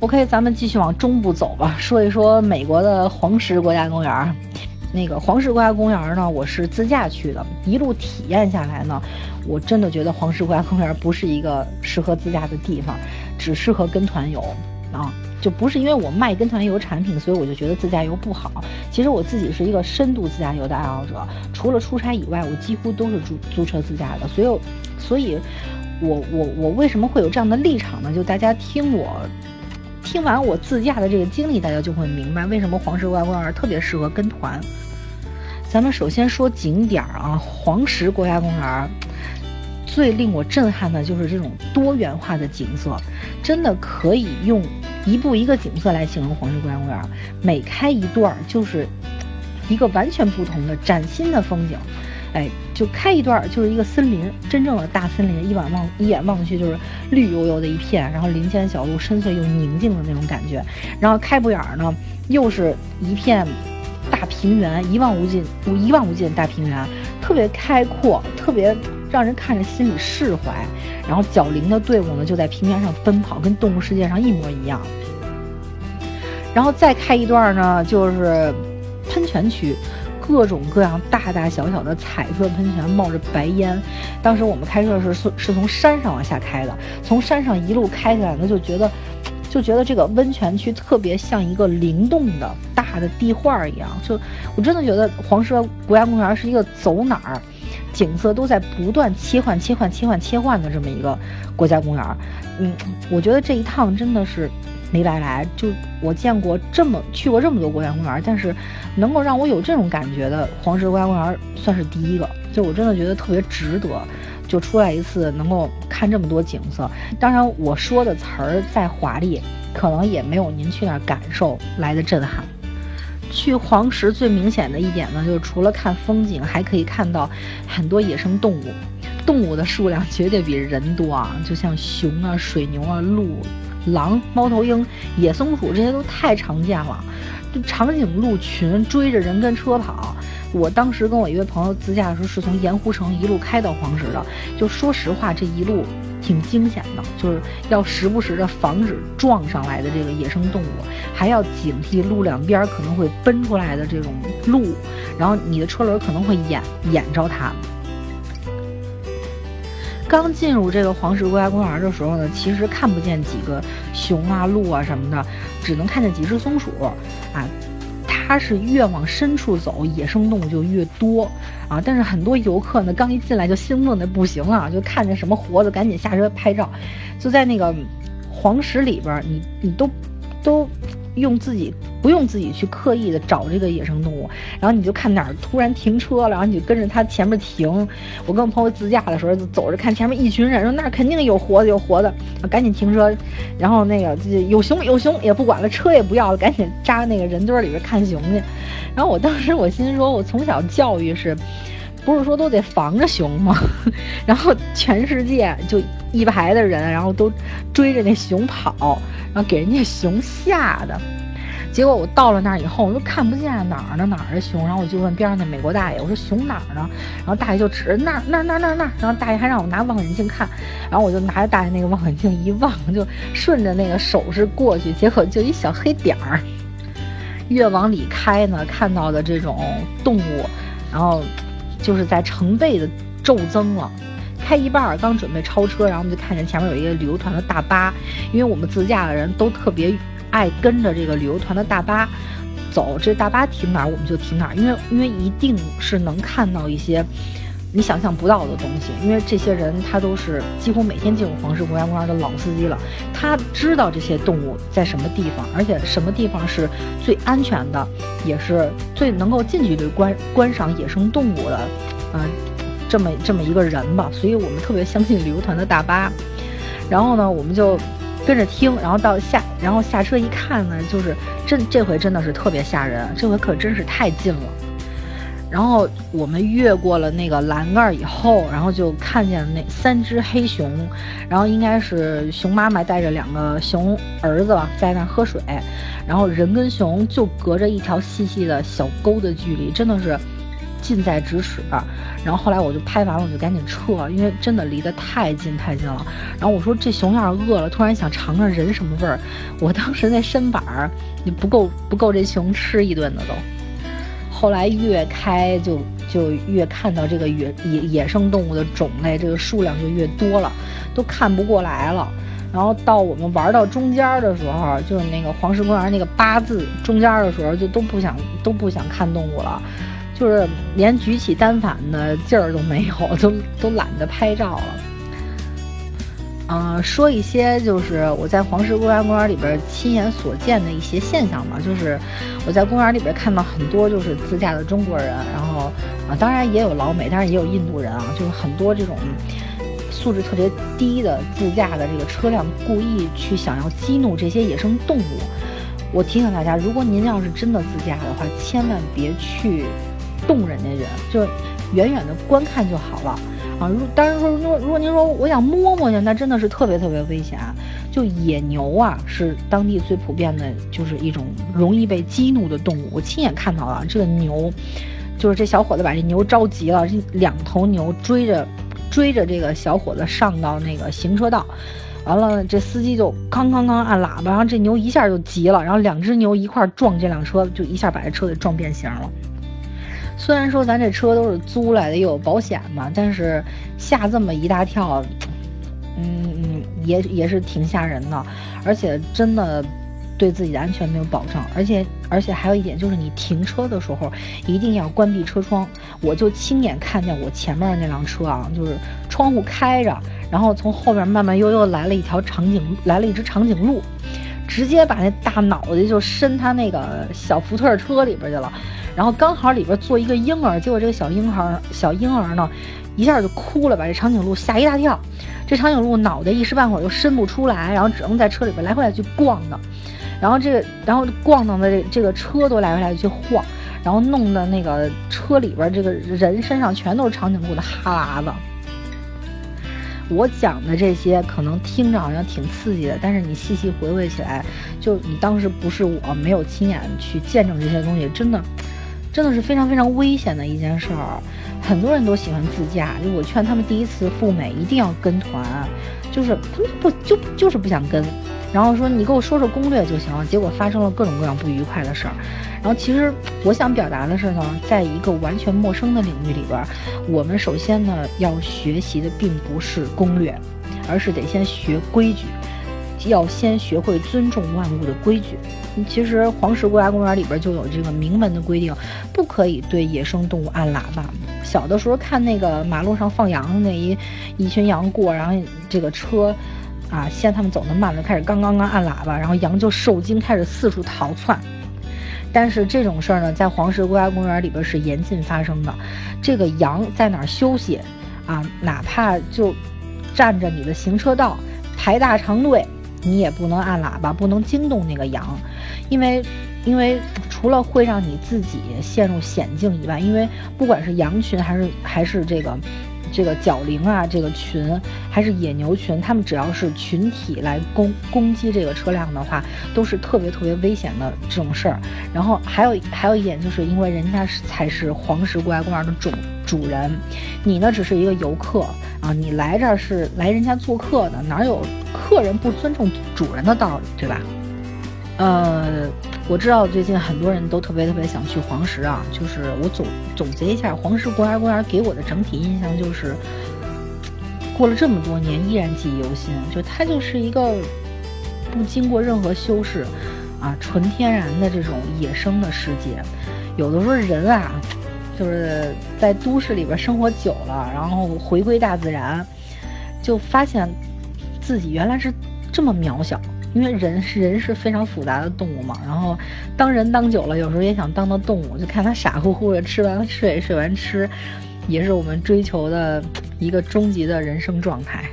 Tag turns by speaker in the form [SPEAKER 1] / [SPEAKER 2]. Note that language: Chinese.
[SPEAKER 1] OK，咱们继续往中部走吧，说一说美国的黄石国家公园。那个黄石国家公园呢，我是自驾去的，一路体验下来呢，我真的觉得黄石国家公园不是一个适合自驾的地方，只适合跟团游啊。就不是因为我卖跟团游产品，所以我就觉得自驾游不好。其实我自己是一个深度自驾游的爱好者，除了出差以外，我几乎都是租租车自驾的。所以，所以，我我我为什么会有这样的立场呢？就大家听我听完我自驾的这个经历，大家就会明白为什么黄石国家公园特别适合跟团。咱们首先说景点儿啊，黄石国家公园最令我震撼的就是这种多元化的景色，真的可以用。一步一个景色来形容黄石国家公园，每开一段就是一个完全不同的崭新的风景。哎，就开一段就是一个森林，真正的大森林，一眼望一眼望去就是绿油油的一片，然后林间小路深邃又宁静的那种感觉。然后开不远呢，又是一片大平原，一望无尽，一望无尽的大平原，特别开阔，特别。让人看着心里释怀，然后角羚的队伍呢就在平原上奔跑，跟动物世界上一模一样。然后再开一段呢，就是喷泉区，各种各样大大小小的彩色喷泉冒着白烟。当时我们开车是是从山上往下开的，从山上一路开下来呢，就觉得就觉得这个温泉区特别像一个灵动的大的地画一样。就我真的觉得黄石国家公园是一个走哪儿。景色都在不断切换、切换、切换、切换的这么一个国家公园，嗯，我觉得这一趟真的是没白来。就我见过这么去过这么多国家公园，但是能够让我有这种感觉的黄石国家公园算是第一个。就我真的觉得特别值得，就出来一次能够看这么多景色。当然，我说的词儿再华丽，可能也没有您去那儿感受来的震撼。去黄石最明显的一点呢，就是除了看风景，还可以看到很多野生动物，动物的数量绝对比人多啊！就像熊啊、水牛啊、鹿、狼、猫头鹰、野松鼠这些都太常见了，就长颈鹿群追着人跟车跑。我当时跟我一位朋友自驾的时候，是从盐湖城一路开到黄石的，就说实话，这一路。挺惊险的，就是要时不时的防止撞上来的这个野生动物，还要警惕路两边可能会奔出来的这种鹿，然后你的车轮可能会掩掩着它。刚进入这个黄石国家公园的时候呢，其实看不见几个熊啊、鹿啊什么的，只能看见几只松鼠啊。它是越往深处走，野生动物就越多啊！但是很多游客呢，刚一进来就兴奋的不行啊，就看见什么活的，赶紧下车拍照。就在那个黄石里边，你你都都。用自己不用自己去刻意的找这个野生动物，然后你就看哪儿突然停车了，然后你就跟着它前面停。我跟我朋友自驾的时候，走着看前面一群人，说那儿肯定有活的，有活的，赶紧停车。然后那个有熊有熊也不管了，车也不要了，赶紧扎那个人堆里边看熊去。然后我当时我心说，我从小教育是，不是说都得防着熊吗？然后全世界就一排的人，然后都追着那熊跑。然后给人家熊吓的，结果我到了那儿以后，我就看不见哪儿呢，哪儿的熊？然后我就问边上那美国大爷，我说熊哪儿呢？然后大爷就指着那儿那儿那儿那儿那儿，然后大爷还让我拿望远镜看，然后我就拿着大爷那个望远镜一望，就顺着那个手势过去，结果就一小黑点儿。越往里开呢，看到的这种动物，然后就是在成倍的骤增了。开一半儿，刚准备超车，然后我们就看见前面有一个旅游团的大巴，因为我们自驾的人都特别爱跟着这个旅游团的大巴走，这大巴停哪儿我们就停哪儿，因为因为一定是能看到一些你想象不到的东西，因为这些人他都是几乎每天进入黄石国家公园的老司机了，他知道这些动物在什么地方，而且什么地方是最安全的，也是最能够近距离观观赏野生动物的，嗯。这么这么一个人吧，所以我们特别相信旅游团的大巴。然后呢，我们就跟着听，然后到下，然后下车一看呢，就是真这回真的是特别吓人，这回可真是太近了。然后我们越过了那个栏杆以后，然后就看见那三只黑熊，然后应该是熊妈妈带着两个熊儿子吧，在那喝水。然后人跟熊就隔着一条细细的小沟的距离，真的是。近在咫尺。然后后来我就拍完了，我就赶紧撤，因为真的离得太近太近了。然后我说这熊要是饿了，突然想尝尝人什么味儿，我当时那身板儿也不够不够这熊吃一顿的都。后来越开就就越看到这个野野野生动物的种类，这个数量就越多了，都看不过来了。然后到我们玩到中间的时候，就是那个黄石公园那个八字中间的时候，就都不想都不想看动物了，就是连举起单反的劲儿都没有，都都懒得拍照了。嗯，说一些就是我在黄石国家公园里边亲眼所见的一些现象吧。就是我在公园里边看到很多就是自驾的中国人，然后啊，当然也有老美，当然也有印度人啊，就是很多这种素质特别低的自驾的这个车辆，故意去想要激怒这些野生动物。我提醒大家，如果您要是真的自驾的话，千万别去动人家人，就远远的观看就好了。啊，如当然说，如果如果您说我想摸摸去，那真的是特别特别危险啊。就野牛啊，是当地最普遍的，就是一种容易被激怒的动物。我亲眼看到了，这个牛，就是这小伙子把这牛着急了，这两头牛追着追着这个小伙子上到那个行车道，完了这司机就哐哐哐按喇叭，然后这牛一下就急了，然后两只牛一块撞这辆车，就一下把这车给撞变形了。虽然说咱这车都是租来的，又有保险嘛，但是吓这么一大跳，嗯嗯，也也是挺吓人的，而且真的对自己的安全没有保障，而且而且还有一点就是你停车的时候一定要关闭车窗。我就亲眼看见我前面那辆车啊，就是窗户开着，然后从后边慢慢悠悠来了一条长颈，来了一只长颈鹿，直接把那大脑袋就伸他那个小福特车里边去了。然后刚好里边坐一个婴儿，结果这个小婴孩小婴儿呢，一下就哭了，把这长颈鹿吓一大跳。这长颈鹿脑袋一时半会儿又伸不出来，然后只能在车里边来回来去逛的。然后这个，然后逛荡的这这个车都来回来去晃，然后弄得那个车里边这个人身上全都是长颈鹿的哈喇子。我讲的这些可能听着好像挺刺激的，但是你细细回味起来，就你当时不是我没有亲眼去见证这些东西，真的。真的是非常非常危险的一件事儿，很多人都喜欢自驾，就我劝他们第一次赴美一定要跟团，就是他们不就就是不想跟，然后说你给我说说攻略就行了，结果发生了各种各样不愉快的事儿。然后其实我想表达的是呢，在一个完全陌生的领域里边，我们首先呢要学习的并不是攻略，而是得先学规矩。要先学会尊重万物的规矩。其实黄石国家公园里边就有这个明文的规定，不可以对野生动物按喇叭。小的时候看那个马路上放羊的那一一群羊过，然后这个车啊嫌他们走得慢了，开始刚刚刚按喇叭，然后羊就受惊开始四处逃窜。但是这种事儿呢，在黄石国家公园里边是严禁发生的。这个羊在哪儿休息啊？哪怕就占着你的行车道排大长队。你也不能按喇叭，不能惊动那个羊，因为，因为除了会让你自己陷入险境以外，因为不管是羊群还是还是这个，这个角羚啊这个群，还是野牛群，他们只要是群体来攻攻击这个车辆的话，都是特别特别危险的这种事儿。然后还有还有一点，就是因为人家是才是黄石国家公园的主主人，你呢只是一个游客。啊，你来这儿是来人家做客的，哪有客人不尊重主人的道理，对吧？呃，我知道最近很多人都特别特别想去黄石啊，就是我总总结一下，黄石国家公园给我的整体印象就是，过了这么多年依然记忆犹新，就它就是一个不经过任何修饰啊，纯天然的这种野生的世界，有的时候人啊。就是在都市里边生活久了，然后回归大自然，就发现自己原来是这么渺小。因为人是人是非常复杂的动物嘛，然后当人当久了，有时候也想当当动物，就看他傻乎乎的吃完睡，睡完吃，也是我们追求的一个终极的人生状态。